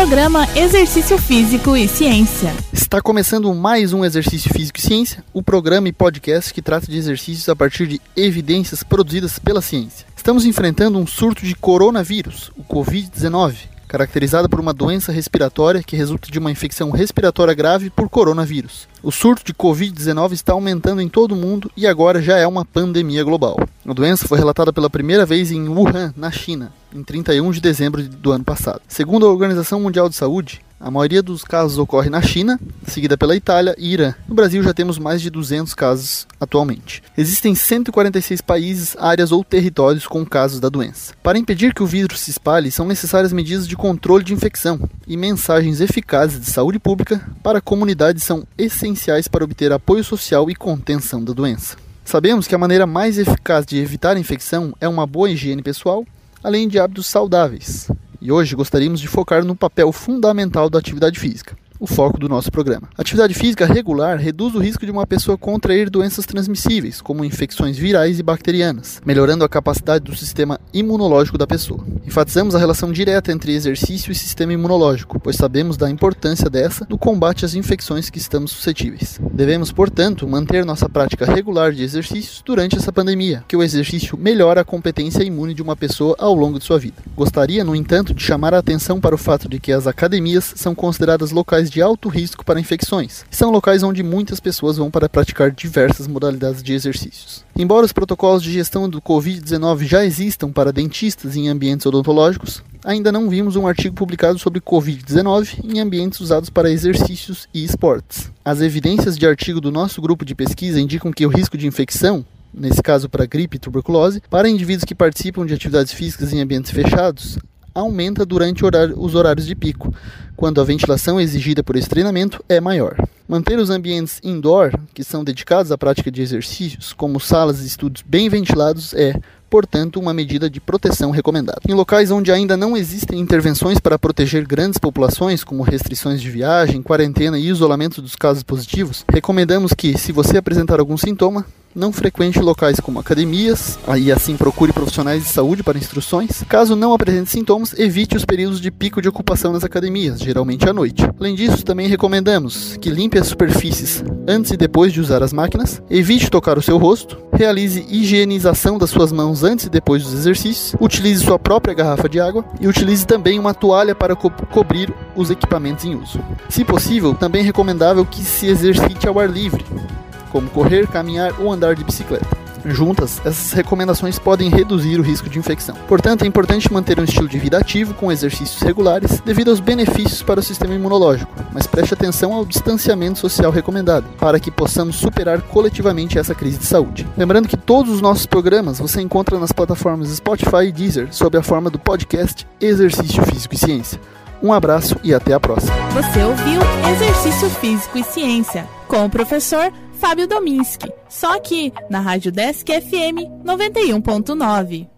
Programa Exercício Físico e Ciência. Está começando mais um Exercício Físico e Ciência, o programa e podcast que trata de exercícios a partir de evidências produzidas pela ciência. Estamos enfrentando um surto de coronavírus, o Covid-19, caracterizada por uma doença respiratória que resulta de uma infecção respiratória grave por coronavírus. O surto de Covid-19 está aumentando em todo o mundo e agora já é uma pandemia global. A doença foi relatada pela primeira vez em Wuhan, na China, em 31 de dezembro do ano passado. Segundo a Organização Mundial de Saúde, a maioria dos casos ocorre na China, seguida pela Itália e Irã. No Brasil já temos mais de 200 casos atualmente. Existem 146 países, áreas ou territórios com casos da doença. Para impedir que o vírus se espalhe, são necessárias medidas de controle de infecção e mensagens eficazes de saúde pública para a comunidade são essenciais para obter apoio social e contenção da doença. Sabemos que a maneira mais eficaz de evitar a infecção é uma boa higiene pessoal, além de hábitos saudáveis. E hoje gostaríamos de focar no papel fundamental da atividade física o foco do nosso programa. Atividade física regular reduz o risco de uma pessoa contrair doenças transmissíveis, como infecções virais e bacterianas, melhorando a capacidade do sistema imunológico da pessoa. Enfatizamos a relação direta entre exercício e sistema imunológico, pois sabemos da importância dessa no combate às infecções que estamos suscetíveis. Devemos, portanto, manter nossa prática regular de exercícios durante essa pandemia, que o exercício melhora a competência imune de uma pessoa ao longo de sua vida. Gostaria, no entanto, de chamar a atenção para o fato de que as academias são consideradas locais de alto risco para infecções. São locais onde muitas pessoas vão para praticar diversas modalidades de exercícios. Embora os protocolos de gestão do Covid-19 já existam para dentistas em ambientes odontológicos, ainda não vimos um artigo publicado sobre Covid-19 em ambientes usados para exercícios e esportes. As evidências de artigo do nosso grupo de pesquisa indicam que o risco de infecção nesse caso para gripe e tuberculose, para indivíduos que participam de atividades físicas em ambientes fechados, aumenta durante os horários de pico, quando a ventilação exigida por esse treinamento é maior. Manter os ambientes indoor, que são dedicados à prática de exercícios, como salas e estudos bem ventilados, é, portanto, uma medida de proteção recomendada. Em locais onde ainda não existem intervenções para proteger grandes populações, como restrições de viagem, quarentena e isolamento dos casos positivos, recomendamos que, se você apresentar algum sintoma, não frequente locais como academias, e assim procure profissionais de saúde para instruções. Caso não apresente sintomas, evite os períodos de pico de ocupação nas academias, geralmente à noite. Além disso, também recomendamos que limpe as superfícies antes e depois de usar as máquinas, evite tocar o seu rosto, realize higienização das suas mãos antes e depois dos exercícios, utilize sua própria garrafa de água e utilize também uma toalha para co cobrir os equipamentos em uso. Se possível, também recomendável que se exercite ao ar livre, como correr, caminhar ou andar de bicicleta. Juntas, essas recomendações podem reduzir o risco de infecção. Portanto, é importante manter um estilo de vida ativo com exercícios regulares devido aos benefícios para o sistema imunológico, mas preste atenção ao distanciamento social recomendado para que possamos superar coletivamente essa crise de saúde. Lembrando que todos os nossos programas você encontra nas plataformas Spotify e Deezer sob a forma do podcast Exercício Físico e Ciência. Um abraço e até a próxima. Você ouviu Exercício Físico e Ciência com o professor Fábio Dominski, só aqui na Rádio Desk FM 91.9.